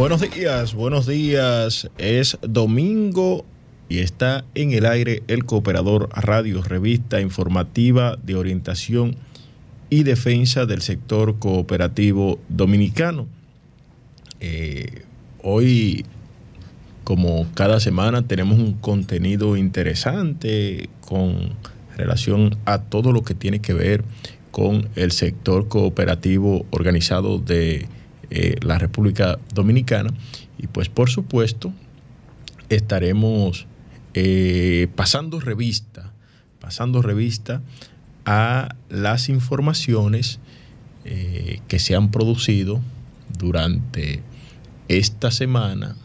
Buenos días, buenos días. Es domingo y está en el aire el Cooperador Radio, revista informativa de orientación y defensa del sector cooperativo dominicano. Eh, hoy, como cada semana, tenemos un contenido interesante con relación a todo lo que tiene que ver con el sector cooperativo organizado de eh, la República Dominicana. Y pues por supuesto estaremos eh, pasando revista, pasando revista a las informaciones eh, que se han producido durante esta semana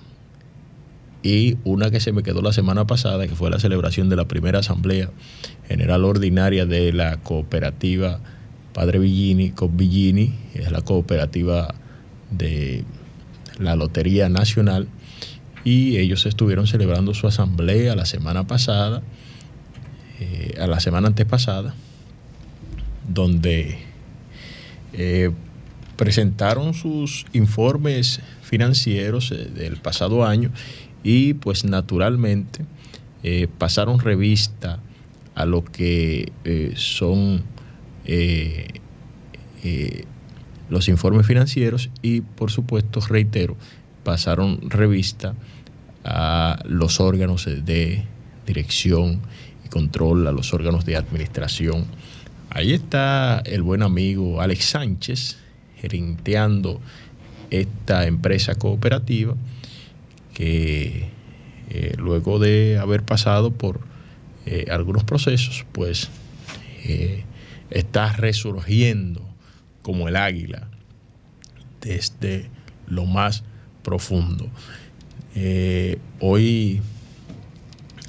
y una que se me quedó la semana pasada, que fue la celebración de la primera Asamblea General Ordinaria de la Cooperativa Padre Villini, Villini, es la cooperativa de la Lotería Nacional, y ellos estuvieron celebrando su asamblea la semana pasada, eh, a la semana antepasada, donde eh, presentaron sus informes financieros eh, del pasado año y pues naturalmente pasaron revista a lo que son los informes financieros y por supuesto, reitero, pasaron revista a los órganos de dirección y control, a los órganos de administración. Ahí está el buen amigo Alex Sánchez gerenteando esta empresa cooperativa que eh, luego de haber pasado por eh, algunos procesos, pues eh, está resurgiendo como el águila desde lo más profundo. Eh, hoy,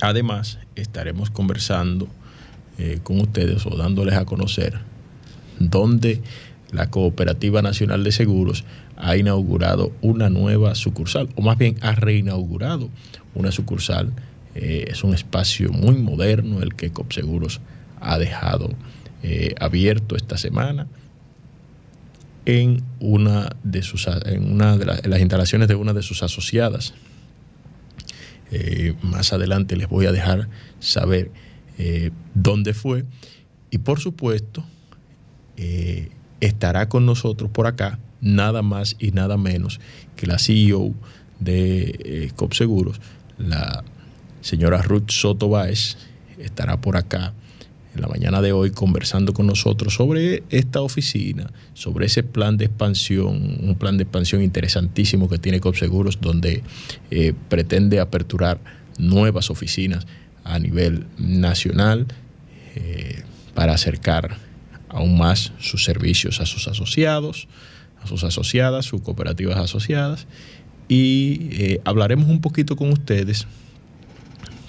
además, estaremos conversando eh, con ustedes o dándoles a conocer dónde la Cooperativa Nacional de Seguros ha inaugurado una nueva sucursal, o más bien ha reinaugurado una sucursal. Eh, es un espacio muy moderno el que Copseguros ha dejado abierto esta semana en una de sus en una de las instalaciones de una de sus asociadas. Eh, más adelante les voy a dejar saber eh, dónde fue. Y por supuesto, eh, estará con nosotros por acá nada más y nada menos que la CEO de COPSEGUROS, la señora Ruth Soto Báez, estará por acá en la mañana de hoy conversando con nosotros sobre esta oficina, sobre ese plan de expansión, un plan de expansión interesantísimo que tiene COPSEGUROS, donde eh, pretende aperturar nuevas oficinas a nivel nacional eh, para acercar aún más sus servicios a sus asociados, a sus asociadas, sus cooperativas asociadas. Y eh, hablaremos un poquito con ustedes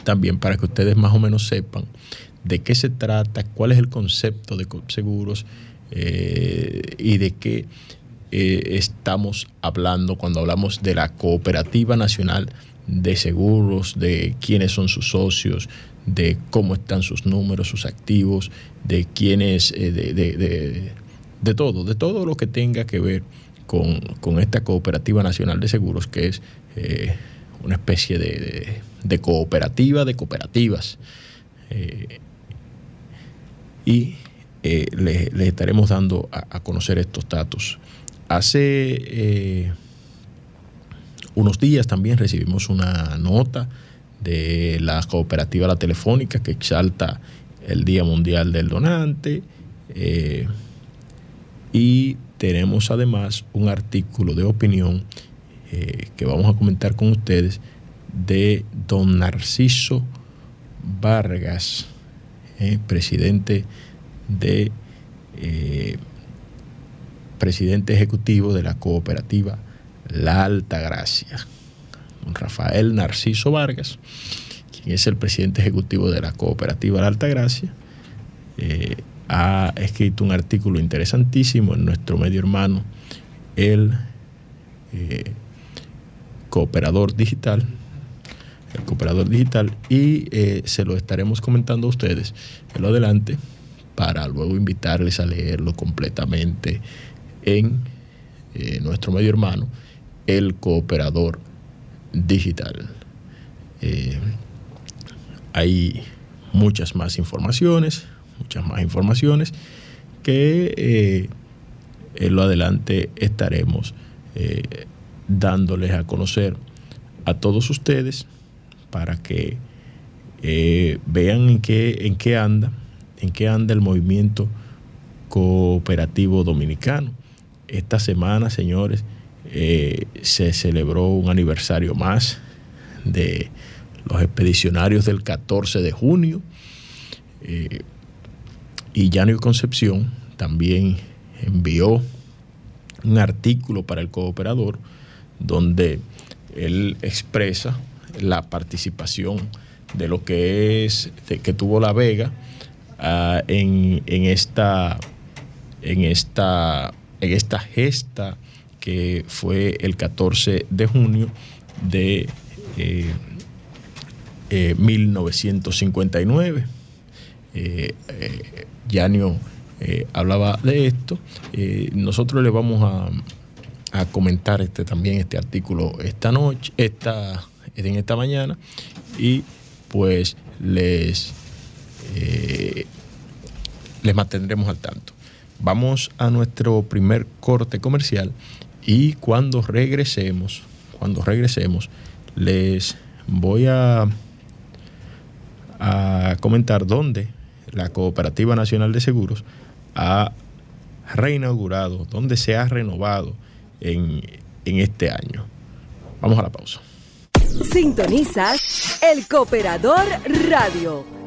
también para que ustedes más o menos sepan de qué se trata, cuál es el concepto de seguros eh, y de qué eh, estamos hablando cuando hablamos de la Cooperativa Nacional de Seguros, de quiénes son sus socios, de cómo están sus números, sus activos, de quiénes, eh, de, todo, de todo lo que tenga que ver con, esta Cooperativa Nacional de Seguros, que es una especie de, cooperativa de cooperativas y eh, les, estaremos dando a, conocer estos datos. Hace eh, unos días también recibimos una nota de la cooperativa La Telefónica que exalta el Día Mundial del Donante. Eh, y tenemos además un artículo de opinión que vamos a comentar con ustedes de don Narciso Vargas presidente de eh, presidente ejecutivo de la cooperativa La Alta Gracia, don Rafael Narciso Vargas, quien es el presidente ejecutivo de la cooperativa La Alta Gracia, eh, ha escrito un artículo interesantísimo en nuestro medio hermano, el cooperador digital, el cooperador digital, y eh, se lo estaremos comentando a ustedes. En lo adelante para luego invitarles a leerlo completamente en eh, nuestro medio hermano el cooperador digital. Eh, hay muchas más informaciones, muchas más informaciones que eh, en lo adelante estaremos dándoles a conocer a todos ustedes para que vean en qué, en qué anda, en qué anda el movimiento cooperativo dominicano. Esta semana, señores, se celebró un aniversario más de los expedicionarios del 14 de junio. Eh, y Concepción también envió un artículo para el cooperador donde él expresa la participación de lo que es que tuvo la Vega ah, en, esta en esta en esta gesta que fue el 14 de junio de eh, 1959. Eh, eh, Yanio eh, hablaba de esto. nosotros le vamos a, comentar este, también este artículo esta noche, esta, en esta mañana, y pues les, les mantendremos al tanto. Vamos a nuestro primer corte comercial y cuando regresemos, cuando regresemos, les voy a a comentar dónde la Cooperativa Nacional de Seguros ha reinaugurado, dónde se ha renovado en, en este año. Vamos a la pausa. Sintonizas el Cooperador Radio.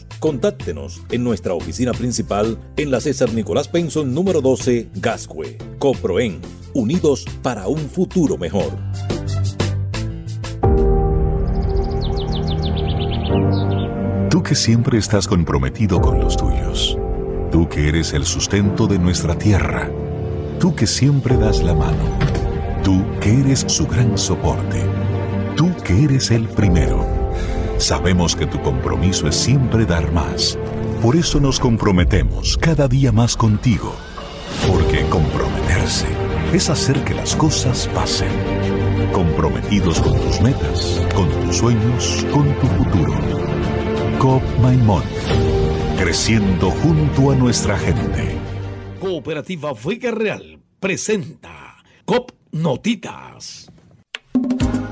Contáctenos en nuestra oficina principal en la César Nicolás Penson número 12, Gascue. CoProen, unidos para un futuro mejor. Tú que siempre estás comprometido con los tuyos. Tú que eres el sustento de nuestra tierra. Tú que siempre das la mano. Tú que eres su gran soporte. Tú que eres el primero Sabemos que tu compromiso es siempre dar más. Por eso nos comprometemos cada día más contigo. Porque comprometerse es hacer que las cosas pasen. Comprometidos con tus metas, con tus sueños, con tu futuro. COP Maimón. Creciendo junto a nuestra gente. Cooperativa Vega Real presenta COP Notitas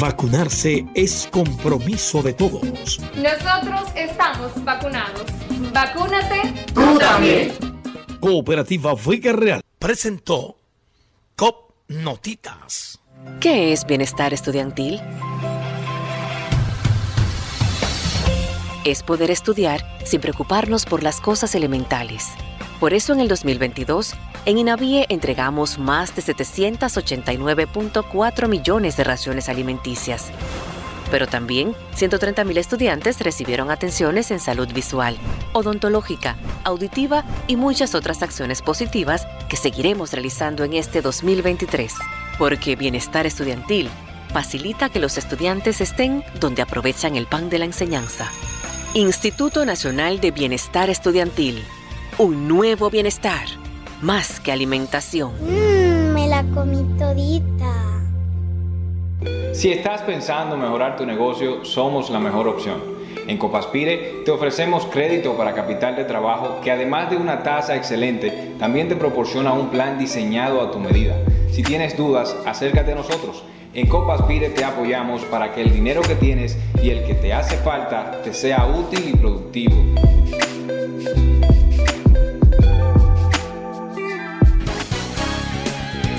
Vacunarse es compromiso de todos. Nosotros estamos vacunados. Vacúnate tú también. Cooperativa Vega Real presentó COP Notitas. ¿Qué es bienestar estudiantil? Es poder estudiar sin preocuparnos por las cosas elementales. Por eso en el 2022 en INAVIE entregamos más de 789.4 millones de raciones alimenticias. Pero también 130.000 estudiantes recibieron atenciones en salud visual, odontológica, auditiva y muchas otras acciones positivas que seguiremos realizando en este 2023. Porque bienestar estudiantil facilita que los estudiantes estén donde aprovechan el pan de la enseñanza. Instituto Nacional de Bienestar Estudiantil. Un nuevo bienestar. Más que alimentación. Mmm, me la comí todita. Si estás pensando mejorar tu negocio, somos la mejor opción. En Copaspire te ofrecemos crédito para capital de trabajo que además de una tasa excelente, también te proporciona un plan diseñado a tu medida. Si tienes dudas, acércate a nosotros. En Copaspire te apoyamos para que el dinero que tienes y el que te hace falta te sea útil y productivo.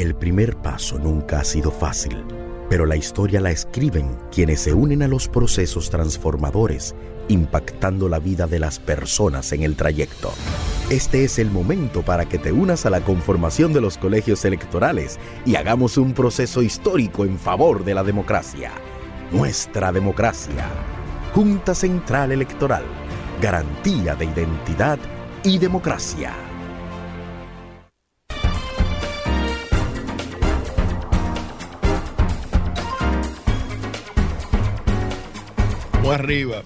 el primer paso nunca ha sido fácil, pero la historia la escriben quienes se unen a los procesos transformadores, impactando la vida de las personas en el trayecto. Este es el momento para que te unas a la conformación de los colegios electorales y hagamos un proceso histórico en favor de la democracia. Nuestra democracia. Junta Central Electoral. Garantía de identidad y democracia. Arriba.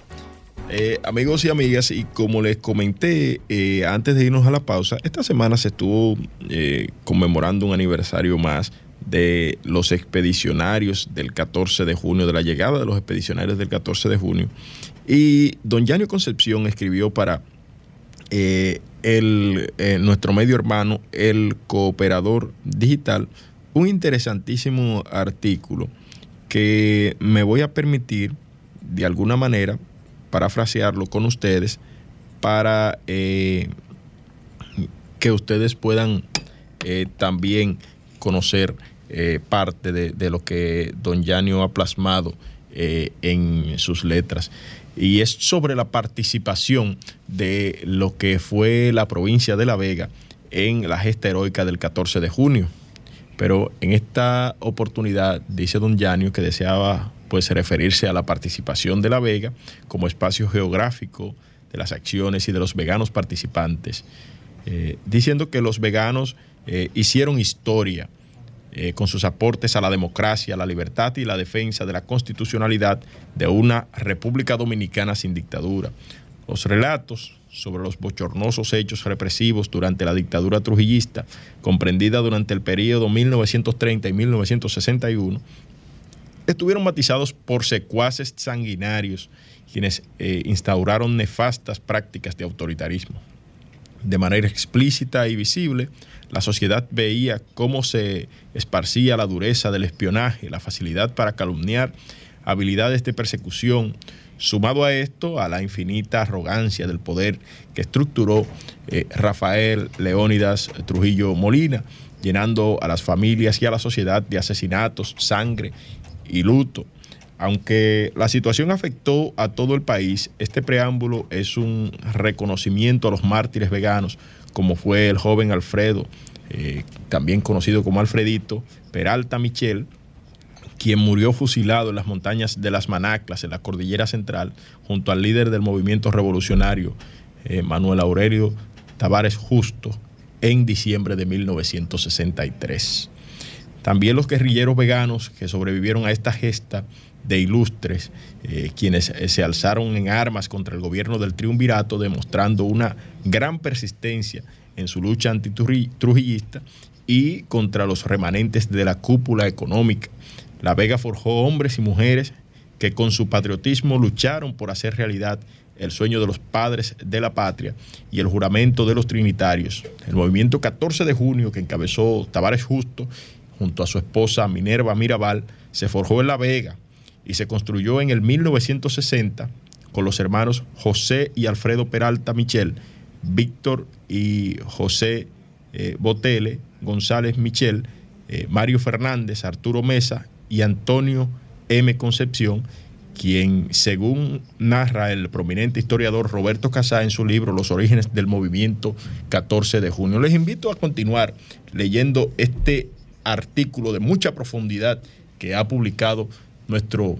Eh, amigos y amigas, y como les comenté eh, antes de irnos a la pausa, esta semana se estuvo eh, conmemorando un aniversario más de los expedicionarios del 14 de junio, de la llegada de los expedicionarios del 14 de junio. Y don Yanio Concepción escribió para el, nuestro medio hermano, el cooperador digital, un interesantísimo artículo que me voy a permitir de alguna manera, parafrasearlo con ustedes, para eh, que ustedes puedan eh, también conocer eh, parte de, lo que don Yanio ha plasmado en sus letras. Y es sobre la participación de lo que fue la provincia de La Vega en la gesta heroica del 14 de junio. Pero en esta oportunidad dice don Yanio que deseaba pues referirse a la participación de La Vega como espacio geográfico de las acciones y de los veganos participantes, eh, diciendo que los veganos eh, hicieron historia eh, con sus aportes a la democracia, la libertad y la defensa de la constitucionalidad de una República Dominicana sin dictadura. Los relatos sobre los bochornosos hechos represivos durante la dictadura trujillista, comprendida durante el periodo 1930 y 1961, estuvieron matizados por secuaces sanguinarios, quienes eh, instauraron nefastas prácticas de autoritarismo. De manera explícita y visible, la sociedad veía cómo se esparcía la dureza del espionaje, la facilidad para calumniar, habilidades de persecución, sumado a esto a la infinita arrogancia del poder que estructuró eh, Rafael Leónidas Trujillo Molina, llenando a las familias y a la sociedad de asesinatos, sangre y luto. Aunque la situación afectó a todo el país, este preámbulo es un reconocimiento a los mártires veganos, como fue el joven Alfredo, eh, también conocido como Alfredito, Peralta Michel, quien murió fusilado en las montañas de las Manaclas, en la cordillera central, junto al líder del movimiento revolucionario, eh, Manuel Aurelio Tavares Justo, en diciembre de 1963. También los guerrilleros veganos que sobrevivieron a esta gesta de ilustres, eh, quienes eh, se alzaron en armas contra el gobierno del triunvirato, demostrando una gran persistencia en su lucha antitrujillista y contra los remanentes de la cúpula económica. La Vega forjó hombres y mujeres que con su patriotismo lucharon por hacer realidad el sueño de los padres de la patria y el juramento de los trinitarios. El movimiento 14 de junio que encabezó Tavares Justo junto a su esposa Minerva Mirabal, se forjó en La Vega y se construyó en el 1960 con los hermanos José y Alfredo Peralta Michel, Víctor y José eh, Botele, González Michel, eh, Mario Fernández, Arturo Mesa y Antonio M. Concepción, quien según narra el prominente historiador Roberto Casá en su libro Los orígenes del movimiento 14 de junio. Les invito a continuar leyendo este artículo de mucha profundidad que ha publicado nuestro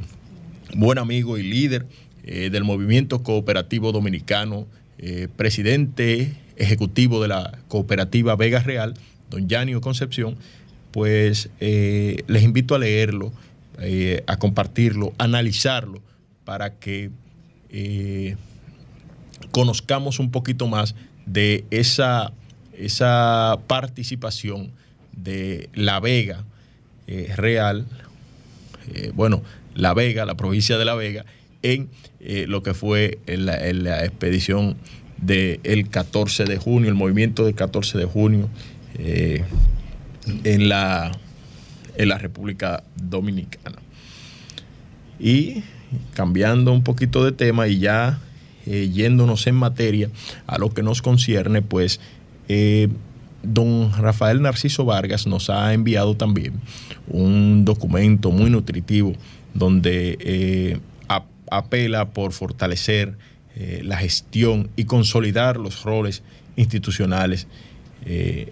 buen amigo y líder eh, del movimiento cooperativo dominicano, eh, presidente ejecutivo de la cooperativa Vega Real, don Yanio Concepción, pues eh, les invito a leerlo, a compartirlo, a analizarlo, para que conozcamos un poquito más de esa, esa participación de La Vega Real, bueno, La Vega, la provincia de La Vega, en eh, lo que fue la, expedición del 14 de junio, el movimiento del 14 de junio eh, en, la, en la República Dominicana. Y cambiando un poquito de tema y ya eh, yéndonos en materia a lo que nos concierne, pues don Rafael Narciso Vargas nos ha enviado también un documento muy nutritivo donde apela por fortalecer eh, la gestión y consolidar los roles institucionales eh,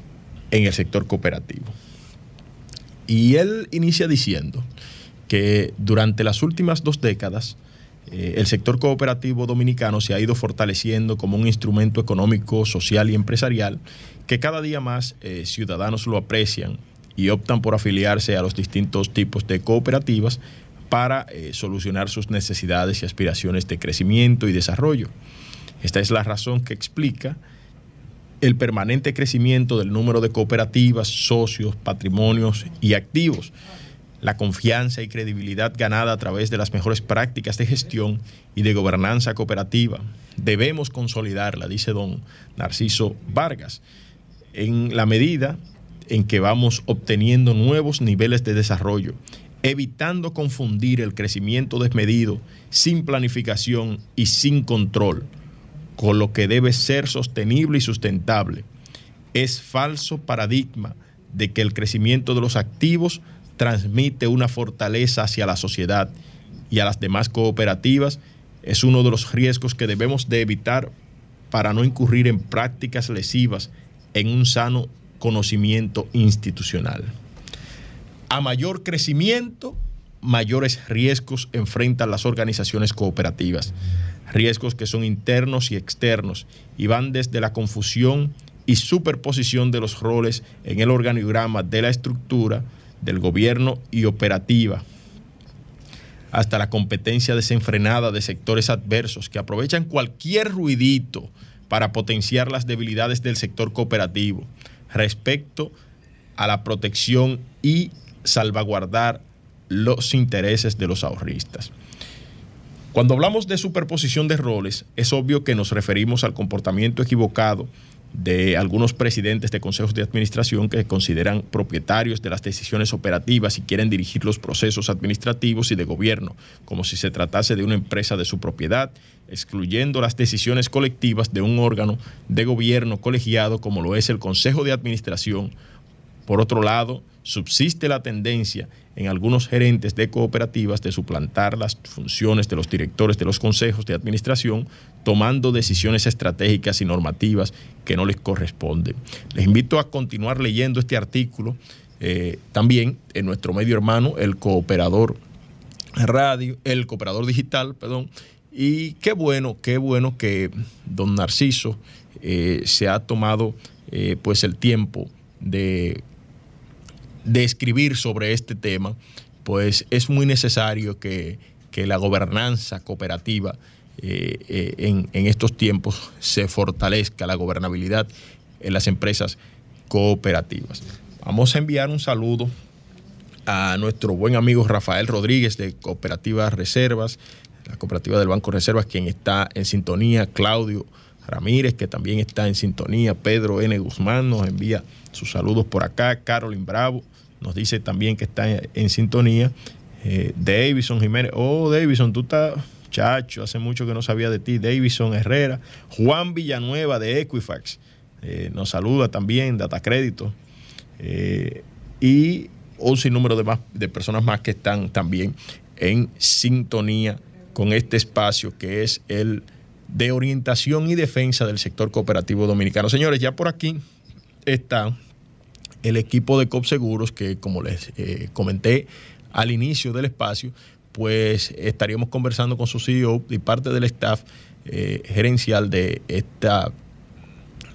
en el sector cooperativo. Y él inicia diciendo que durante las últimas dos décadas eh, el sector cooperativo dominicano se ha ido fortaleciendo como un instrumento económico, social y empresarial que cada día más ciudadanos lo aprecian y optan por afiliarse a los distintos tipos de cooperativas para eh, solucionar sus necesidades y aspiraciones de crecimiento y desarrollo. Esta es la razón que explica el permanente crecimiento del número de cooperativas, socios, patrimonios y activos, la confianza y credibilidad ganada a través de las mejores prácticas de gestión y de gobernanza cooperativa. Debemos consolidarla, dice don Narciso Vargas, en la medida en que vamos obteniendo nuevos niveles de desarrollo evitando confundir el crecimiento desmedido, sin planificación y sin control, con lo que debe ser sostenible y sustentable. Es falso paradigma de que el crecimiento de los activos transmite una fortaleza hacia la sociedad y a las demás cooperativas es uno de los riesgos que debemos de evitar para no incurrir en prácticas lesivas en un sano conocimiento institucional. A mayor crecimiento, mayores riesgos enfrentan las organizaciones cooperativas. Riesgos que son internos y externos y van desde la confusión y superposición de los roles en el organigrama de la estructura del gobierno y operativa, hasta la competencia desenfrenada de sectores adversos que aprovechan cualquier ruidito para potenciar las debilidades del sector cooperativo respecto a la protección y salvaguardar los intereses de los ahorristas. Cuando hablamos de superposición de roles, es obvio que nos referimos al comportamiento equivocado de algunos presidentes de consejos de administración que se consideran propietarios de las decisiones operativas y quieren dirigir los procesos administrativos y de gobierno, como si se tratase de una empresa de su propiedad, excluyendo las decisiones colectivas de un órgano de gobierno colegiado como lo es el Consejo de Administración. Por otro lado, subsiste la tendencia en algunos gerentes de cooperativas de suplantar las funciones de los directores de los consejos de administración, tomando decisiones estratégicas y normativas que no les corresponden. Les invito a continuar leyendo este artículo eh, también en nuestro medio hermano, el cooperador radio, el cooperador digital, perdón. Y qué bueno, qué bueno que don Narciso eh, se ha tomado eh, pues el tiempo de de escribir sobre este tema, pues es muy necesario que, la gobernanza cooperativa eh, eh, en, en, estos tiempos se fortalezca, la gobernabilidad en las empresas cooperativas. Vamos a enviar un saludo a nuestro buen amigo Rafael Rodríguez de Cooperativas Reservas, la cooperativa del Banco Reservas, quien está en sintonía, Claudio Ramírez, que también está en sintonía, Pedro N. Guzmán nos envía sus saludos por acá, Carolyn Bravo, nos dice también que está en, sintonía. Eh, Davison Jiménez, oh Davison, tú estás chacho, hace mucho que no sabía de ti. Davison Herrera, Juan Villanueva de Equifax, eh, nos saluda también, Data Crédito. Eh, y un sinnúmero de, más, de personas más que están también en sintonía con este espacio que es el de orientación y defensa del sector cooperativo dominicano. Señores, ya por aquí está el equipo de COP Seguros que, como les eh, comenté al inicio del espacio, pues estaríamos conversando con su CEO y parte del staff eh, gerencial de esta,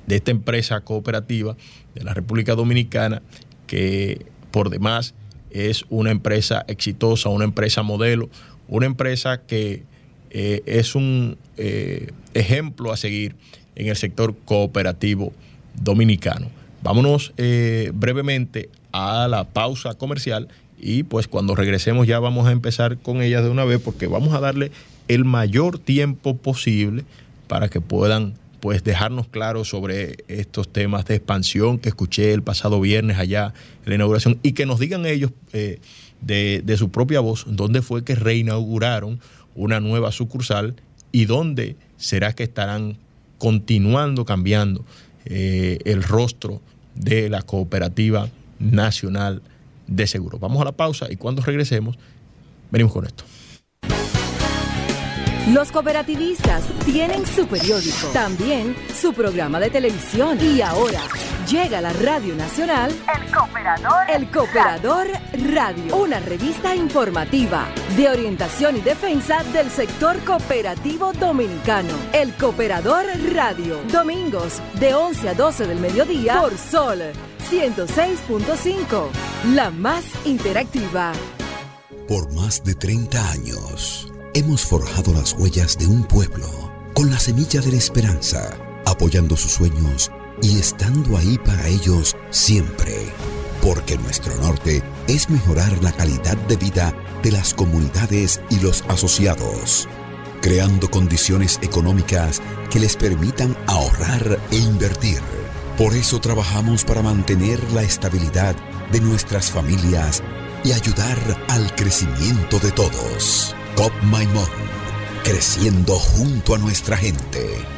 de esta empresa cooperativa de la República Dominicana, que por demás es una empresa exitosa, una empresa modelo, una empresa que eh, es un eh, ejemplo a seguir en el sector cooperativo dominicano. Vámonos brevemente a la pausa comercial y pues cuando regresemos ya vamos a empezar con ellas de una vez porque vamos a darle el mayor tiempo posible para que puedan pues dejarnos claros sobre estos temas de expansión que escuché el pasado viernes allá en la inauguración y que nos digan ellos eh, de, su propia voz dónde fue que reinauguraron una nueva sucursal y dónde será que estarán continuando cambiando eh, el rostro de la cooperativa nacional de seguro. Vamos a la pausa y cuando regresemos, venimos con esto. Los cooperativistas tienen su periódico, también su programa de televisión y ahora llega a la Radio Nacional El Cooperador, El Cooperador Radio, una revista informativa de orientación y defensa del sector cooperativo dominicano. El Cooperador Radio, domingos de 11 a 12 del mediodía por Sol 106.5, la más interactiva. Por más de 30 años, hemos forjado las huellas de un pueblo con la semilla de la esperanza, apoyando sus sueños y estando ahí para ellos siempre. Porque nuestro norte es mejorar la calidad de vida de las comunidades y los asociados, creando condiciones económicas que les permitan ahorrar e invertir por eso trabajamos para mantener la estabilidad de nuestras familias y ayudar al crecimiento de todos. COP Maimón, creciendo junto a nuestra gente.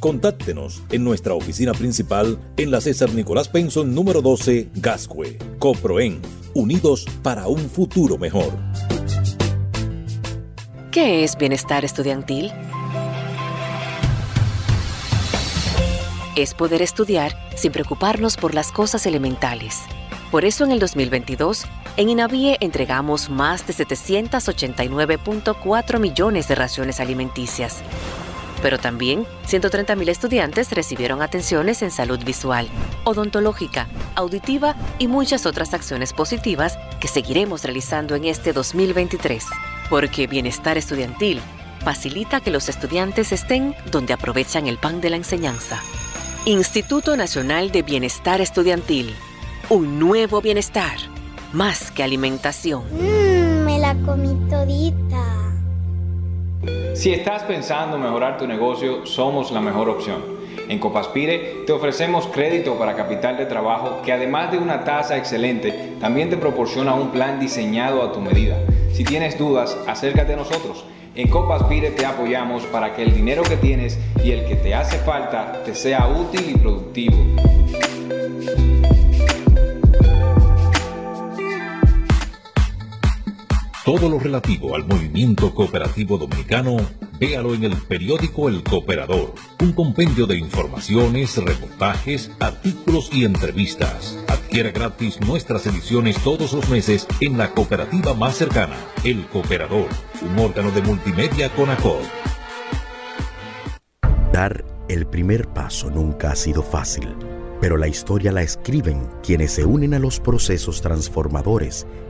Contáctenos en nuestra oficina principal en la César Nicolás Penson número 12, Gascue. Coproen, unidos para un futuro mejor. ¿Qué es bienestar estudiantil? Es poder estudiar sin preocuparnos por las cosas elementales. Por eso en el 2022 en INAVIE entregamos más de 789.4 millones de raciones alimenticias. Pero también 130.000 estudiantes recibieron atenciones en salud visual, odontológica, auditiva y muchas otras acciones positivas que seguiremos realizando en este 2023. Porque bienestar estudiantil facilita que los estudiantes estén donde aprovechan el pan de la enseñanza. Instituto Nacional de Bienestar Estudiantil. Un nuevo bienestar más que alimentación. Mmm, me la comí todita. Si estás pensando mejorar tu negocio, somos la mejor opción. En Copaspire te ofrecemos crédito para capital de trabajo que además de una tasa excelente, también te proporciona un plan diseñado a tu medida. Si tienes dudas, acércate a nosotros. En Copaspire te apoyamos para que el dinero que tienes y el que te hace falta te sea útil y productivo. Todo lo relativo al movimiento cooperativo dominicano Véalo en el periódico El Cooperador, un compendio de informaciones, reportajes, artículos y entrevistas. Adquiera gratis nuestras ediciones todos los meses en la cooperativa más cercana, El Cooperador, un órgano de multimedia con ACOD. Dar el primer paso nunca ha sido fácil, pero la historia la escriben quienes se unen a los procesos transformadores,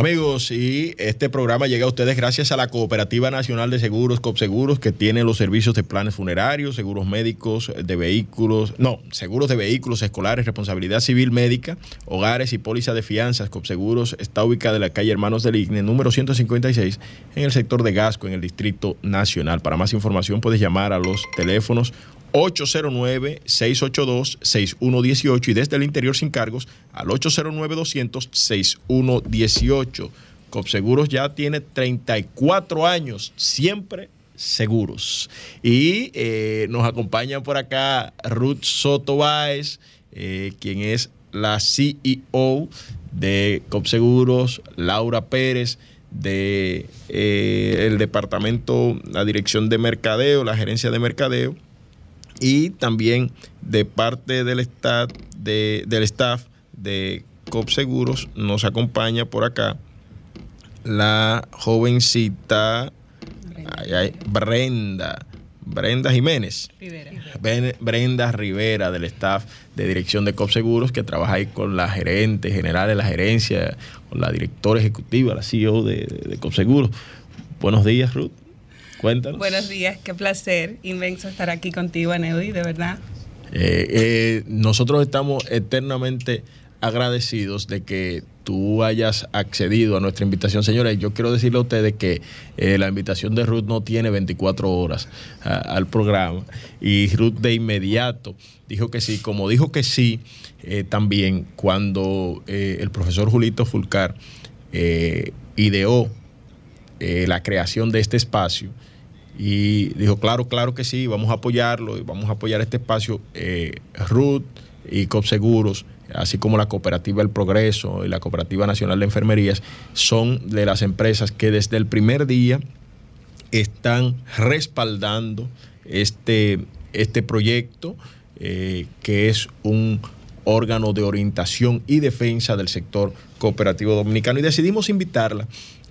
Amigos, y este programa llega a ustedes gracias a la Cooperativa Nacional de Seguros, COPSEGUROS, que tiene los servicios de planes funerarios, seguros médicos de vehículos, no, seguros de vehículos escolares, responsabilidad civil médica, hogares y póliza de fianzas. COPSEGUROS está ubicada en la calle Hermanos del Igne, número 156, en el sector de Gasco, en el Distrito Nacional. Para más información puedes llamar a los teléfonos 809-682-6118 y desde el interior sin cargos al 809-200-6118. Copseguros ya tiene 34 años, siempre seguros. Y eh, nos acompaña por acá Ruth Soto Báez, eh, quien es la CEO de Copseguros, Laura Pérez de eh, el departamento, la dirección de mercadeo, la gerencia de mercadeo y también de parte del staff de, del staff de COP Seguros nos acompaña por acá la jovencita Brenda. Brenda Jiménez. Brenda Rivera del staff de dirección de COP Seguros que trabaja ahí con la gerente general de la gerencia, con la directora ejecutiva, la CEO de, de COP Seguros. Buenos días, Ruth. Cuéntanos. Buenos días, qué placer inmenso estar aquí contigo, Aneudi, de verdad. Eh, eh, nosotros estamos eternamente agradecidos de que tú hayas accedido a nuestra invitación, señores. Yo quiero decirle a ustedes que eh, la invitación de Ruth no tiene 24 horas al programa y Ruth de inmediato dijo que sí, como dijo que sí también cuando el profesor Julito Fulcar ideó la creación de este espacio y dijo, claro, claro que sí, vamos a apoyarlo y vamos a apoyar este espacio. Eh, Ruth y COP Seguros, así como la Cooperativa El Progreso y la Cooperativa Nacional de Enfermerías, son de las empresas que desde el primer día están respaldando este, este proyecto, eh, que es un órgano de orientación y defensa del sector cooperativo dominicano. Y decidimos invitarla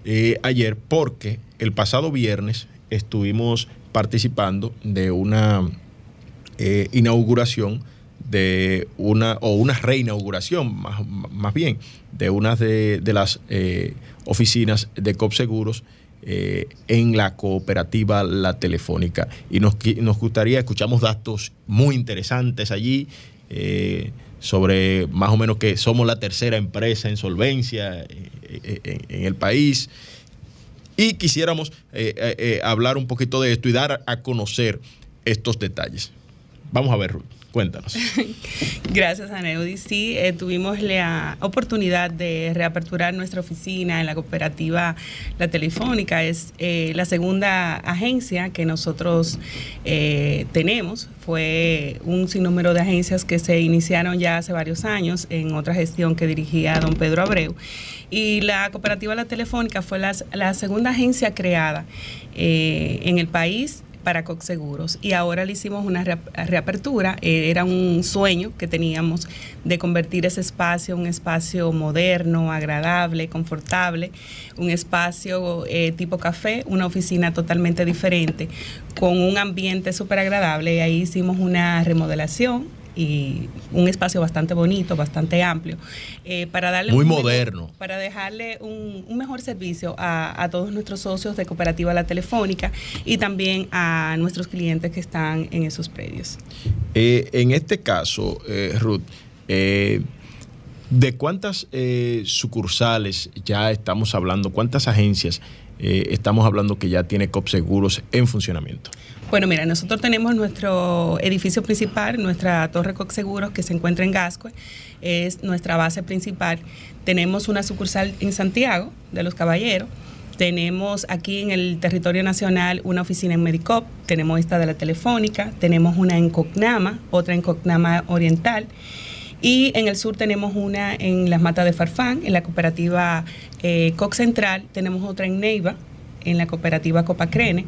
eh, ayer porque el pasado viernes estuvimos participando de una eh, inauguración de una, o una reinauguración más, más bien, de una de, las eh, oficinas de COP Seguros eh, en la cooperativa La Telefónica. Y nos, nos gustaría, escuchamos datos muy interesantes allí sobre más o menos que somos la tercera empresa en solvencia en el país y quisiéramos eh, eh, eh, hablar un poquito de esto y dar a conocer estos detalles. Vamos a ver, Ruth. Cuéntanos. Gracias, Aneudi. Sí, tuvimos la oportunidad de reaperturar nuestra oficina en la cooperativa La Telefónica. Es la segunda agencia que nosotros tenemos. Fue un sinnúmero de agencias que se iniciaron ya hace varios años en otra gestión que dirigía don Pedro Abreu. Y la cooperativa La Telefónica fue la, segunda agencia creada eh, en el país para Cox Seguros y ahora le hicimos una reapertura. Eh, era un sueño que teníamos de convertir ese espacio en un espacio moderno, agradable, confortable, un espacio eh, tipo café, una oficina totalmente diferente, con un ambiente súper agradable. Y ahí hicimos una remodelación y un espacio bastante bonito, bastante amplio, eh, para darle muy un moderno, para dejarle un, un mejor servicio a, a, todos nuestros socios de Cooperativa La Telefónica y también a nuestros clientes que están en esos predios. Eh, en este caso, eh, Ruth, eh, ¿de cuántas sucursales ya estamos hablando? ¿Cuántas agencias estamos hablando que ya tiene COP Seguros en funcionamiento? Bueno, mira, nosotros tenemos nuestro edificio principal, nuestra torre COP Seguros que se encuentra en Gascue, es nuestra base principal. Tenemos una sucursal en Santiago de los Caballeros. Tenemos aquí en el territorio nacional una oficina en Medicop, tenemos esta de la Telefónica, tenemos una en Cocnama, otra en Cocnama Oriental. Y en el sur tenemos una en las matas de Farfán, en la cooperativa eh, Coc Central, tenemos otra en Neiva, en la cooperativa Copacrene.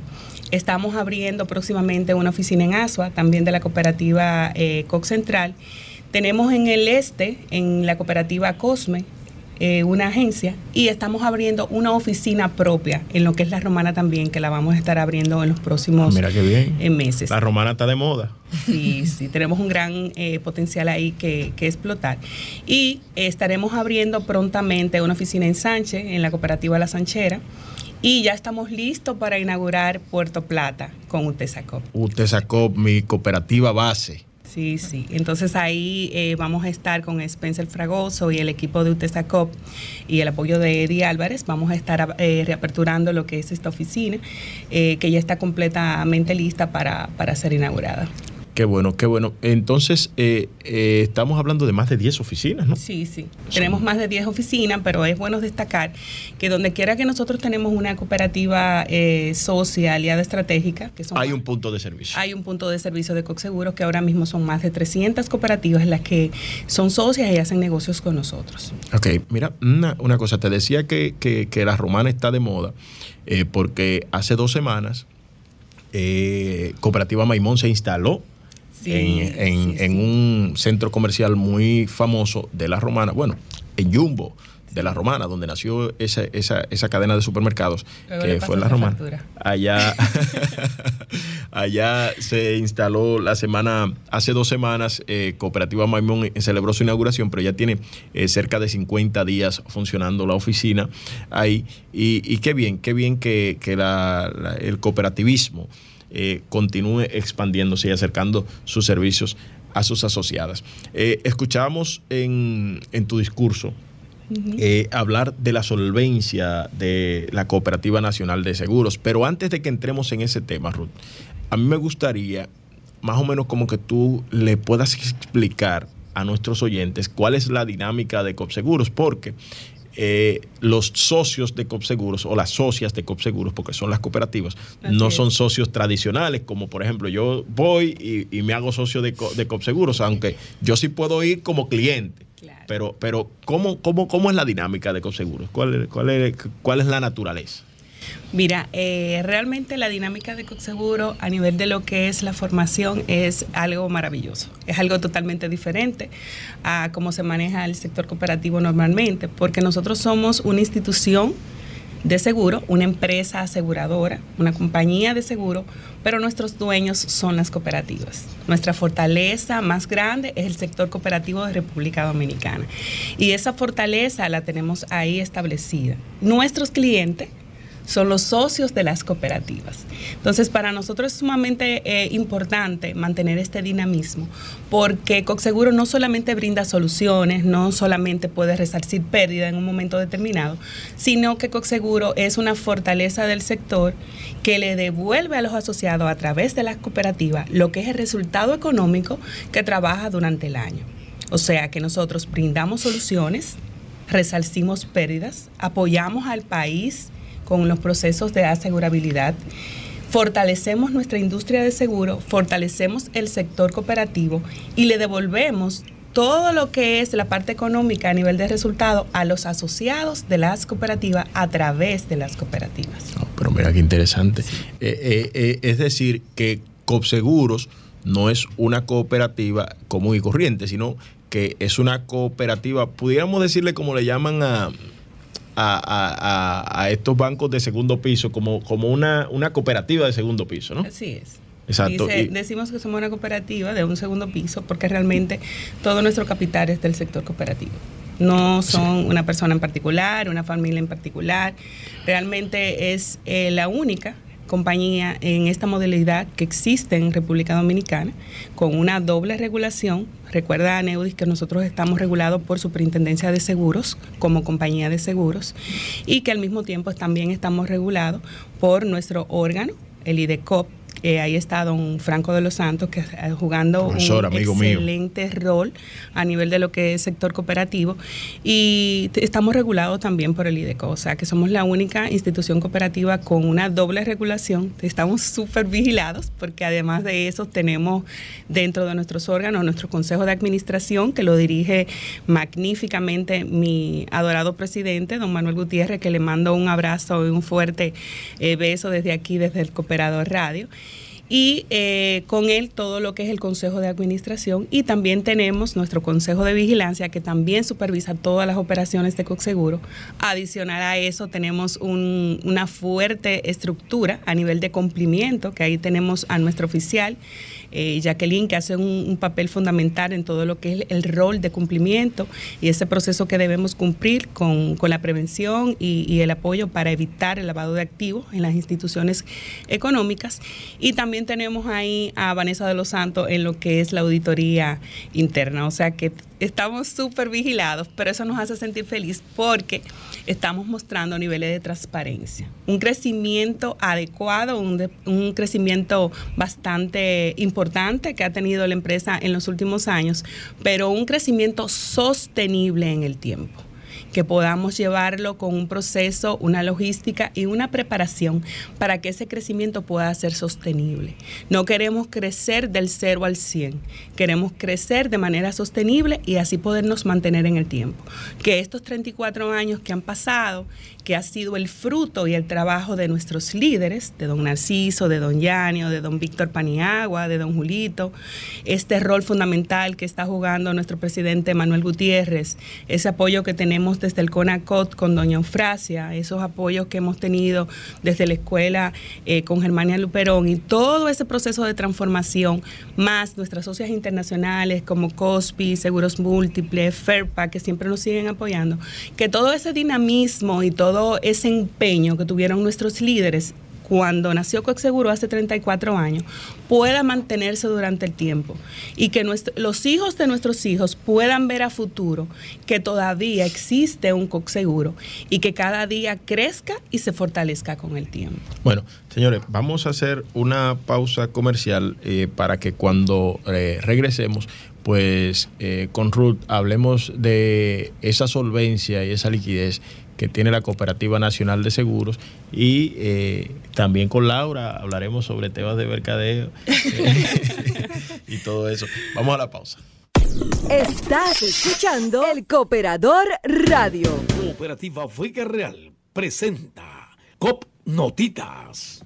Estamos abriendo próximamente una oficina en Asua, también de la cooperativa eh, Cox Central. Tenemos en el este, en la cooperativa Cosme, eh, una agencia y estamos abriendo una oficina propia en lo que es la romana también, que la vamos a estar abriendo en los próximos Mira qué bien. Eh, meses. La romana está de moda. Sí, sí, tenemos un gran eh, potencial ahí que, que, explotar. Y estaremos abriendo prontamente una oficina en Sánchez, en la cooperativa La Sanchera. Y ya estamos listos para inaugurar Puerto Plata con UTESACOP. UTESACOP, mi cooperativa base. Sí, sí. Entonces ahí eh, vamos a estar con Spencer Fragoso y el equipo de UTESACOP y el apoyo de Eddie Álvarez. Vamos a estar eh, reaperturando lo que es esta oficina, eh, que ya está completamente lista para, para ser inaugurada. Qué bueno, qué bueno. Entonces, eh, eh, estamos hablando de más de 10 oficinas, ¿no? Sí, sí. Tenemos más de 10 oficinas, pero es bueno destacar que donde quiera que nosotros tenemos una cooperativa eh, socia, aliada estratégica, que son, hay un punto de servicio. Hay un punto de servicio de Coxeguros que ahora mismo son más de 300 cooperativas las que son socias y hacen negocios con nosotros. Ok, mira, una, una cosa, te decía que, que, que, la romana está de moda eh, porque hace dos semanas Cooperativa Maimón se instaló Sí, en, en, sí, en un centro comercial muy famoso de la Romana, bueno, en Jumbo de la Romana, donde nació esa, esa, esa cadena de supermercados, Luego que fue la Romana. Factura. Allá, allá se instaló la semana, hace dos semanas, eh, Cooperativa Maimón celebró su inauguración, pero ya tiene eh, cerca de 50 días funcionando la oficina ahí. Y, y qué bien, qué bien que, que la, la, el cooperativismo eh, continúe expandiéndose y acercando sus servicios a sus asociadas. Eh, escuchábamos en, en, tu discurso uh -huh. eh, hablar de la solvencia de la Cooperativa Nacional de Seguros, pero antes de que entremos en ese tema, Ruth, a mí me gustaría más o menos como que tú le puedas explicar a nuestros oyentes cuál es la dinámica de COPSeguros, porque eh, los socios de COPSeguros o las socias de COPSeguros, porque son las cooperativas, Así no es. son socios tradicionales, como por ejemplo yo voy y, y me hago socio de, de COPSeguros, aunque yo sí puedo ir como cliente. Claro. Pero, pero ¿cómo, cómo, ¿cómo es la dinámica de COPSeguros? ¿Cuál, cuál, es, ¿Cuál es la naturaleza? Mira, eh, realmente la dinámica de Coxeguro a nivel de lo que es la formación es algo maravilloso. Es algo totalmente diferente a cómo se maneja el sector cooperativo normalmente, porque nosotros somos una institución de seguro, una empresa aseguradora, una compañía de seguro, pero nuestros dueños son las cooperativas. Nuestra fortaleza más grande es el sector cooperativo de República Dominicana. Y esa fortaleza la tenemos ahí establecida. Nuestros clientes son los socios de las cooperativas. Entonces, para nosotros es sumamente eh, importante mantener este dinamismo, porque Coxeguro no solamente brinda soluciones, no solamente puede resarcir pérdida en un momento determinado, sino que Coxeguro es una fortaleza del sector que le devuelve a los asociados a través de las cooperativas lo que es el resultado económico que trabaja durante el año. O sea, que nosotros brindamos soluciones, resarcimos pérdidas, apoyamos al país, con los procesos de asegurabilidad. Fortalecemos nuestra industria de seguro, fortalecemos el sector cooperativo y le devolvemos todo lo que es la parte económica a nivel de resultado a los asociados de las cooperativas a través de las cooperativas. Oh, pero mira qué interesante. Sí. Eh, eh, eh, es decir, que COPSeguros no es una cooperativa común y corriente, sino que es una cooperativa, pudiéramos decirle como le llaman a a, a, a, estos bancos de segundo piso como, como una, una cooperativa de segundo piso, ¿no? Así es. Exacto. decimos que somos una cooperativa de un segundo piso porque realmente todo nuestro capital es del sector cooperativo. No son una persona en particular, una familia en particular. Realmente es eh, la única compañía en esta modalidad que existe en República Dominicana, con una doble regulación. Recuerda, Neudis, que nosotros estamos regulados por Superintendencia de Seguros como compañía de seguros y que al mismo tiempo también estamos regulados por nuestro órgano, el IDECOP, eh, ahí está don Franco de los Santos, que está jugando un excelente rol a nivel de lo que es sector cooperativo. Y estamos regulados también por el IDECO, o sea que somos la única institución cooperativa con una doble regulación. Estamos súper vigilados porque además de eso tenemos dentro de nuestros órganos nuestro Consejo de Administración, que lo dirige magníficamente mi adorado presidente, don Manuel Gutiérrez, que le mando un abrazo y un fuerte eh, beso desde aquí, desde el Cooperador Radio y eh, con él todo lo que es el Consejo de Administración y también tenemos nuestro Consejo de Vigilancia que también supervisa todas las operaciones de Coxeguro. Adicional a eso tenemos una fuerte estructura a nivel de cumplimiento, que ahí tenemos a nuestro oficial eh, Jacqueline, que hace un, papel fundamental en todo lo que es el, rol de cumplimiento y ese proceso que debemos cumplir con, la prevención y, el apoyo para evitar el lavado de activos en las instituciones económicas. Y también tenemos ahí a Vanessa de los Santos en lo que es la auditoría interna, o sea que estamos súper vigilados, pero eso nos hace sentir feliz porque estamos mostrando niveles de transparencia, un crecimiento adecuado, un, un, crecimiento bastante importante que ha tenido la empresa en los últimos años, pero un crecimiento sostenible en el tiempo que podamos llevarlo con un proceso, una logística y una preparación para que ese crecimiento pueda ser sostenible. No queremos crecer del 0 al 100, queremos crecer de manera sostenible y así podernos mantener en el tiempo. Que estos 34 años que han pasado, que ha sido el fruto y el trabajo de nuestros líderes, de don Narciso, de don Yanio, de don Víctor Paniagua, de don Julito, este rol fundamental que está jugando nuestro presidente Manuel Gutiérrez, ese apoyo que tenemos desde el CONACOT con doña Eufrasia, esos apoyos que hemos tenido desde la escuela eh, con Germania Luperón y todo ese proceso de transformación, más nuestras socias internacionales como COSPI, Seguros Múltiples, FERPA, que siempre nos siguen apoyando, que todo ese dinamismo y todo ese empeño que tuvieron nuestros líderes cuando nació Coexeguro hace 34 años, pueda mantenerse durante el tiempo y que los hijos de nuestros hijos puedan ver a futuro que todavía existe un Coexeguro y que cada día crezca y se fortalezca con el tiempo. Bueno, señores, vamos a hacer una pausa comercial eh, para que cuando eh, regresemos pues eh, con Ruth hablemos de esa solvencia y esa liquidez que tiene la Cooperativa Nacional de Seguros y eh, también con Laura hablaremos sobre temas de mercadeo y todo eso. Vamos a la pausa. Estás escuchando el Cooperador Radio. Cooperativa Vega Real presenta COP Notitas.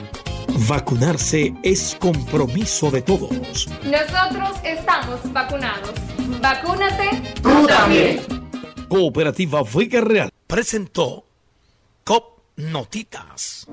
Vacunarse es compromiso de todos. Nosotros estamos vacunados. Vacúnate tú también. Cooperativa Vega Real presentó COP Notitas.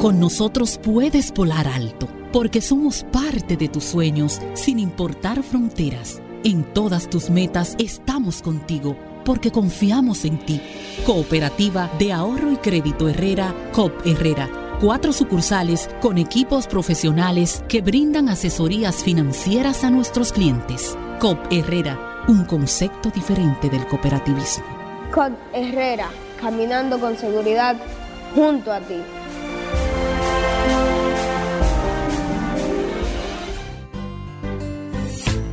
Con nosotros puedes volar alto, porque somos parte de tus sueños, sin importar fronteras. En todas tus metas estamos contigo porque confiamos en ti. Cooperativa de Ahorro y Crédito Herrera, COP Herrera. Cuatro sucursales con equipos profesionales que brindan asesorías financieras a nuestros clientes. COP Herrera, un concepto diferente del cooperativismo. COP Herrera, caminando con seguridad junto a ti.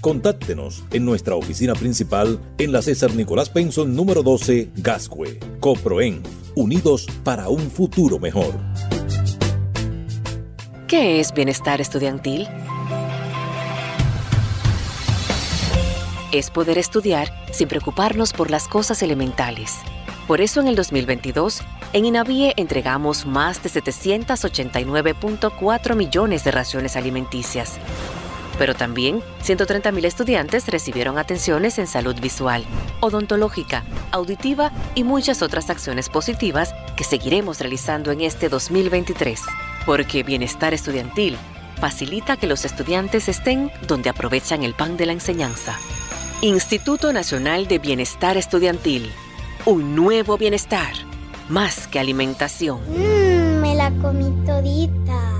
Contáctenos en nuestra oficina principal en la César Nicolás Penson número 12, Gascue. Coproen, unidos para un futuro mejor. ¿Qué es bienestar estudiantil? Es poder estudiar sin preocuparnos por las cosas elementales. Por eso en el 2022, en INAVIE entregamos más de 789.4 millones de raciones alimenticias. Pero también 130.000 estudiantes recibieron atenciones en salud visual, odontológica, auditiva y muchas otras acciones positivas que seguiremos realizando en este 2023 porque bienestar estudiantil facilita que los estudiantes estén donde aprovechan el pan de la enseñanza. Instituto Nacional de Bienestar Estudiantil. Un nuevo bienestar, más que alimentación. Mmm, me la comí todita.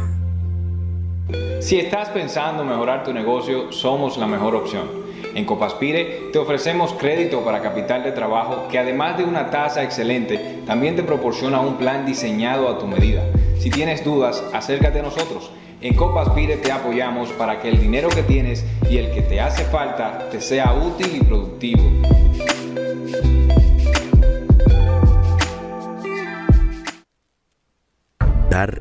Si estás pensando mejorar tu negocio, somos la mejor opción. En Copaspire te ofrecemos crédito para capital de trabajo que además de una tasa excelente, también te proporciona un plan diseñado a tu medida si tienes dudas, acércate a nosotros. En Copaspire te apoyamos para que el dinero que tienes y el que te hace falta te sea útil y productivo. Dar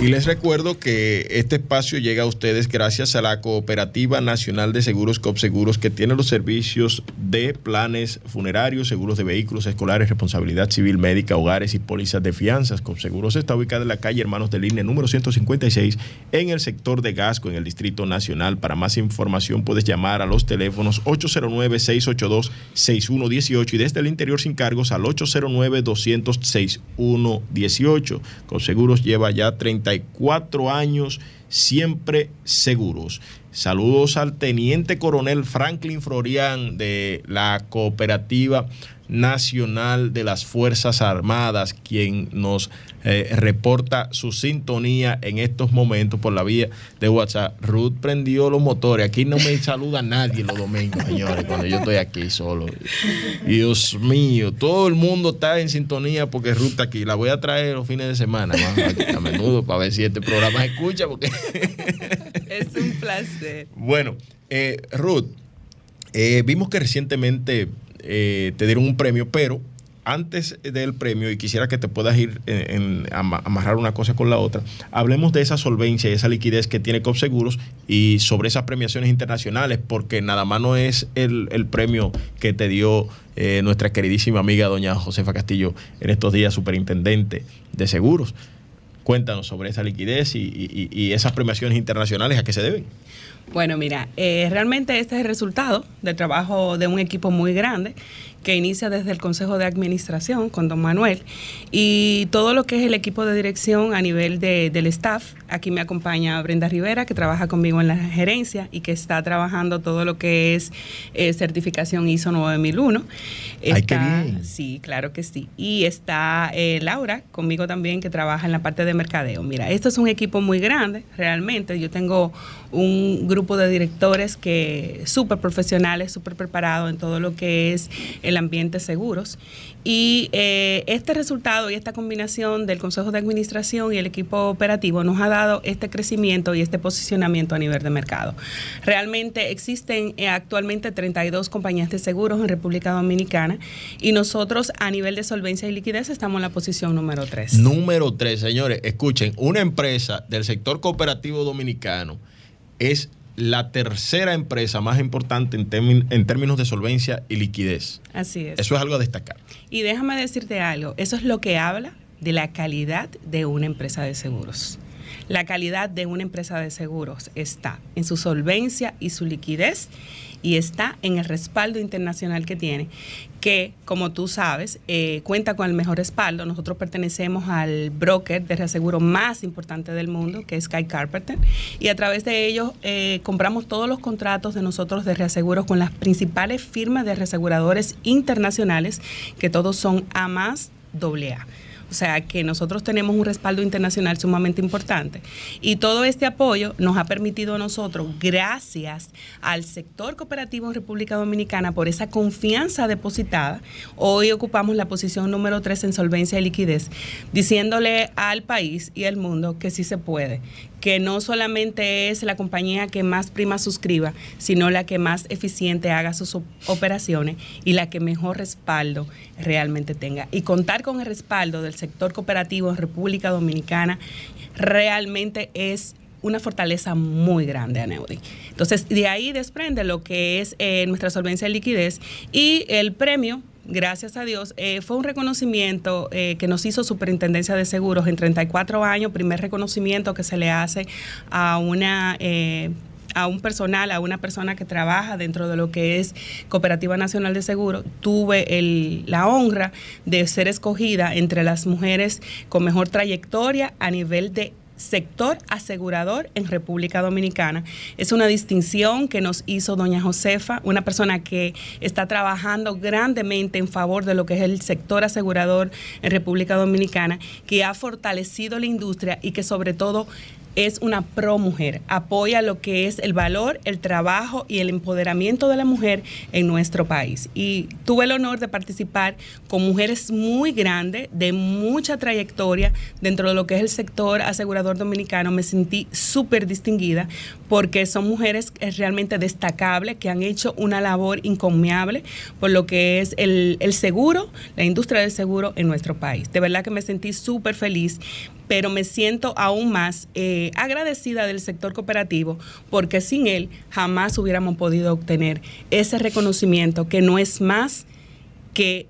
Y les recuerdo que este espacio llega a ustedes gracias a la Cooperativa Nacional de Seguros COPSEGUROS que tiene los servicios de planes funerarios, seguros de vehículos escolares, responsabilidad civil médica, hogares y pólizas de fianzas. COPSEGUROS está ubicada en la calle Hermanos de Línea número 156 en el sector de Gasco en el Distrito Nacional. Para más información puedes llamar a los teléfonos 809-682-6118 y desde el interior sin cargos al 809-200-6118. COPSEGUROS lleva ya 30 cuatro años siempre seguros. Saludos al teniente coronel Franklin Florian de la Cooperativa Nacional de las Fuerzas Armadas, quien nos eh, reporta su sintonía en estos momentos por la vía de WhatsApp. Ruth prendió los motores. Aquí no me saluda nadie los domingos, señores, cuando yo estoy aquí solo. Dios mío, todo el mundo está en sintonía porque Ruth está aquí. La voy a traer los fines de semana, a menudo, para ver si este programa se escucha. Porque es un placer. Bueno, eh, Ruth, eh, vimos que recientemente eh, te dieron un premio, pero antes del premio, y quisiera que te puedas ir en, amarrar una cosa con la otra, hablemos de esa solvencia y esa liquidez que tiene COPSEGUROS y sobre esas premiaciones internacionales, porque nada más no es el, premio que te dio eh, nuestra queridísima amiga doña Josefa Castillo en estos días, superintendente de seguros. Cuéntanos sobre esa liquidez y esas premiaciones internacionales, ¿a qué se deben? Bueno, mira, eh, realmente este es el resultado del trabajo de un equipo muy grande que inicia desde el Consejo de Administración con don Manuel y todo lo que es el equipo de dirección a nivel de, del staff. Aquí me acompaña Brenda Rivera, que trabaja conmigo en la gerencia y que está trabajando todo lo que es eh, certificación ISO 9001. Ay, qué bien. Sí, claro que sí. Y está eh, Laura conmigo también, que trabaja en la parte de mercadeo. Mira, esto es un equipo muy grande, realmente. Yo tengo un grupo de directores que súper profesionales, súper preparados en todo lo que es el ambiente seguros. Y eh, este resultado y esta combinación del Consejo de Administración y el equipo operativo nos ha dado este crecimiento y este posicionamiento a nivel de mercado. Realmente existen eh, actualmente 32 compañías de seguros en República Dominicana y nosotros a nivel de solvencia y liquidez estamos en la posición número 3. Número 3, señores, escuchen, una empresa del sector cooperativo dominicano es la tercera empresa más importante en, en, términos de solvencia y liquidez. Así es. Eso es algo a destacar. Y déjame decirte algo, eso es lo que habla de la calidad de una empresa de seguros. La calidad de una empresa de seguros está en su solvencia y su liquidez y está en el respaldo internacional que tiene, que como tú sabes, eh, cuenta con el mejor respaldo. Nosotros pertenecemos al broker de reaseguro más importante del mundo, que es Sky Carpenter, y a través de ellos eh, compramos todos los contratos de nosotros de reaseguro con las principales firmas de reaseguradores internacionales, que todos son A más AA. O sea que nosotros tenemos un respaldo internacional sumamente importante. Y todo este apoyo nos ha permitido a nosotros, gracias al sector cooperativo en República Dominicana, por esa confianza depositada, hoy ocupamos la posición número 3 en solvencia y liquidez, diciéndole al país y al mundo que sí se puede, que no solamente es la compañía que más prima suscriba, sino la que más eficiente haga sus operaciones y la que mejor respaldo realmente tenga. Y contar con el respaldo del sector cooperativo en República Dominicana realmente es una fortaleza muy grande a Neudi. Entonces, de ahí desprende lo que es eh, nuestra solvencia de liquidez y el premio gracias a Dios, eh, fue un reconocimiento eh, que nos hizo Superintendencia de Seguros en 34 años, primer reconocimiento que se le hace a una... Eh, a un personal, a una persona que trabaja dentro de lo que es Cooperativa Nacional de Seguros, tuve el, la honra de ser escogida entre las mujeres con mejor trayectoria a nivel de sector asegurador en República Dominicana. Es una distinción que nos hizo doña Josefa, una persona que está trabajando grandemente en favor de lo que es el sector asegurador en República Dominicana, que ha fortalecido la industria y que sobre todo es una pro mujer, apoya lo que es el valor, el trabajo y el empoderamiento de la mujer en nuestro país. Y tuve el honor de participar con mujeres muy grandes, de mucha trayectoria dentro de lo que es el sector asegurador dominicano. Me sentí súper distinguida porque son mujeres realmente destacables que han hecho una labor incomiable por lo que es el, el seguro, la industria del seguro en nuestro país. De verdad que me sentí súper feliz pero me siento aún más eh, agradecida del sector cooperativo porque sin él jamás hubiéramos podido obtener ese reconocimiento que no es más que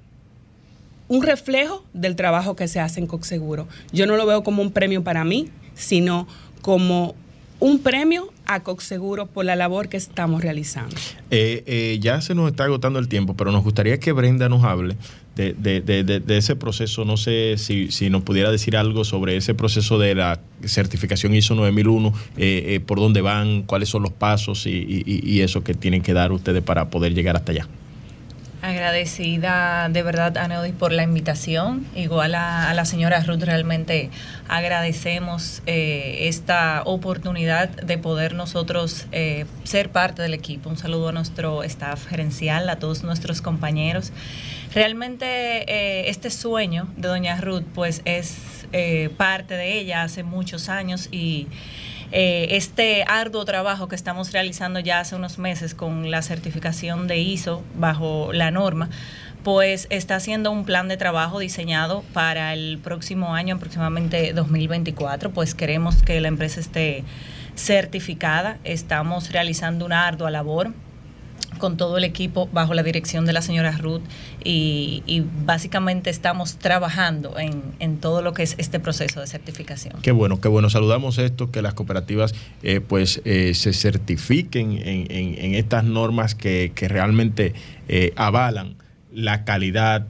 un reflejo del trabajo que se hace en Coxeguro. Yo no lo veo como un premio para mí, sino como un premio a Coxeguro por la labor que estamos realizando. Eh, eh, ya se nos está agotando el tiempo, pero nos gustaría que Brenda nos hable de, ese proceso. No sé si, si, nos pudiera decir algo sobre ese proceso de la certificación ISO 9001, eh, eh, por dónde van, cuáles son los pasos y, eso que tienen que dar ustedes para poder llegar hasta allá. Agradecida de verdad a Neodis por la invitación. Igual a, la señora Ruth, realmente agradecemos eh, esta oportunidad de poder nosotros ser parte del equipo. Un saludo a nuestro staff gerencial, a todos nuestros compañeros. Realmente eh, este sueño de doña Ruth pues es eh, parte de ella hace muchos años y eh, este arduo trabajo que estamos realizando ya hace unos meses con la certificación de ISO bajo la norma, pues está haciendo un plan de trabajo diseñado para el próximo año, aproximadamente 2024, pues queremos que la empresa esté certificada, estamos realizando una ardua labor con todo el equipo bajo la dirección de la señora Ruth y, básicamente estamos trabajando en, todo lo que es este proceso de certificación. Qué bueno, qué bueno. Saludamos esto, que las cooperativas eh, pues eh, se certifiquen en, estas normas que, realmente eh, avalan la calidad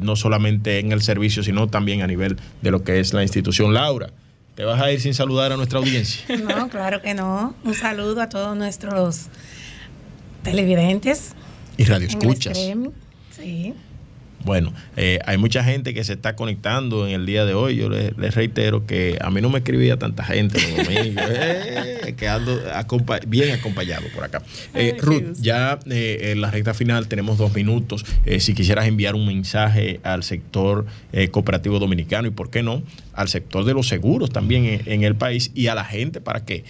no solamente en el servicio, sino también a nivel de lo que es la institución. Laura, ¿te vas a ir sin saludar a nuestra audiencia? No, claro que no. Un saludo a todos nuestros televidentes. Y radio escuchas. Sí. Bueno, eh, hay mucha gente que se está conectando en el día de hoy. Yo les, reitero que a mí no me escribía tanta gente los domingos, eh, que ando bien acompañado por acá. Eh, Ruth, ya en la recta final tenemos dos minutos. si quisieras enviar un mensaje al sector cooperativo dominicano y, ¿por qué no?, al sector de los seguros también en, el país y a la gente para que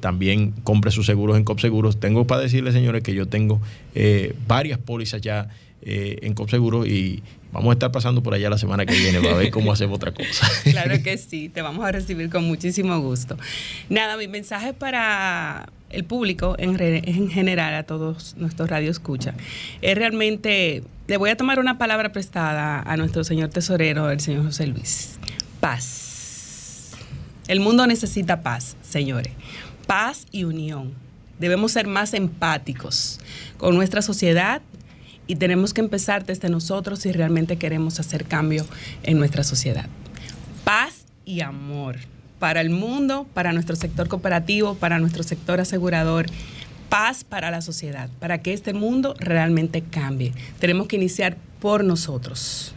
también compre sus seguros en CopSeguros. Tengo para decirles, señores, que yo tengo varias pólizas ya eh, en CopSeguro y vamos a estar pasando por allá la semana que viene para ver cómo hacemos otra cosa. Claro que sí, te vamos a recibir con muchísimo gusto. Nada, mi mensaje para el público en, en general, a todos nuestros radio escucha, es realmente, le voy a tomar una palabra prestada a nuestro señor tesorero, el señor José Luis. Paz. El mundo necesita paz, señores. Paz y unión. Debemos ser más empáticos con nuestra sociedad y tenemos que empezar desde nosotros si realmente queremos hacer cambio en nuestra sociedad. Paz y amor para el mundo, para nuestro sector cooperativo, para nuestro sector asegurador. Paz para la sociedad, para que este mundo realmente cambie. Tenemos que iniciar por nosotros.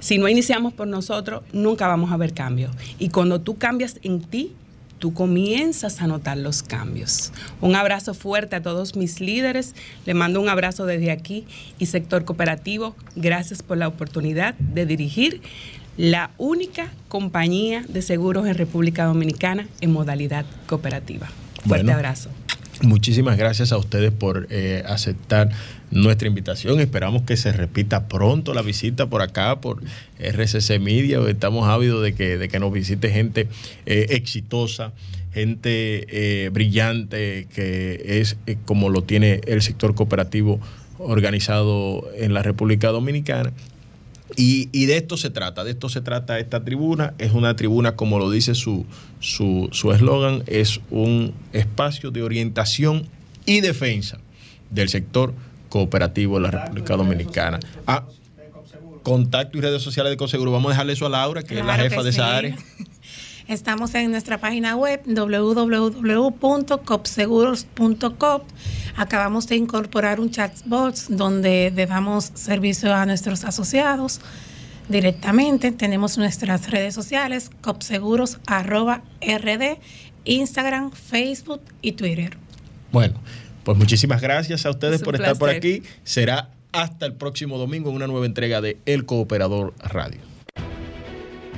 Si no iniciamos por nosotros, nunca vamos a ver cambio. Y cuando tú cambias en ti, tú comienzas a notar los cambios. Un abrazo fuerte a todos mis líderes. Le mando un abrazo desde aquí y sector cooperativo. Gracias por la oportunidad de dirigir la única compañía de seguros en República Dominicana en modalidad cooperativa. Fuerte abrazo. Muchísimas gracias a ustedes por eh, aceptar nuestra invitación. Esperamos que se repita pronto la visita por acá, por RCC Media. Estamos ávidos de que, de que nos visite gente eh, exitosa, gente eh, brillante, que es como lo tiene el sector cooperativo organizado en la República Dominicana y, de esto se trata, de esto se trata esta tribuna. Es una tribuna, como lo dice su eslogan, es un espacio de orientación y defensa del sector cooperativo de la República Dominicana. Ah, contacto y redes sociales de Conseguro. Vamos a dejarle eso a Laura, que es la jefa de esa área. Estamos en nuestra página web www.copseguros.com. Acabamos de incorporar un chatbot donde le damos servicio a nuestros asociados directamente. Tenemos nuestras redes sociales, copseguros.rd, Instagram, Facebook y Twitter. Bueno, pues muchísimas gracias a ustedes por estar por aquí. Será hasta el próximo domingo en una nueva entrega de El Cooperador Radio.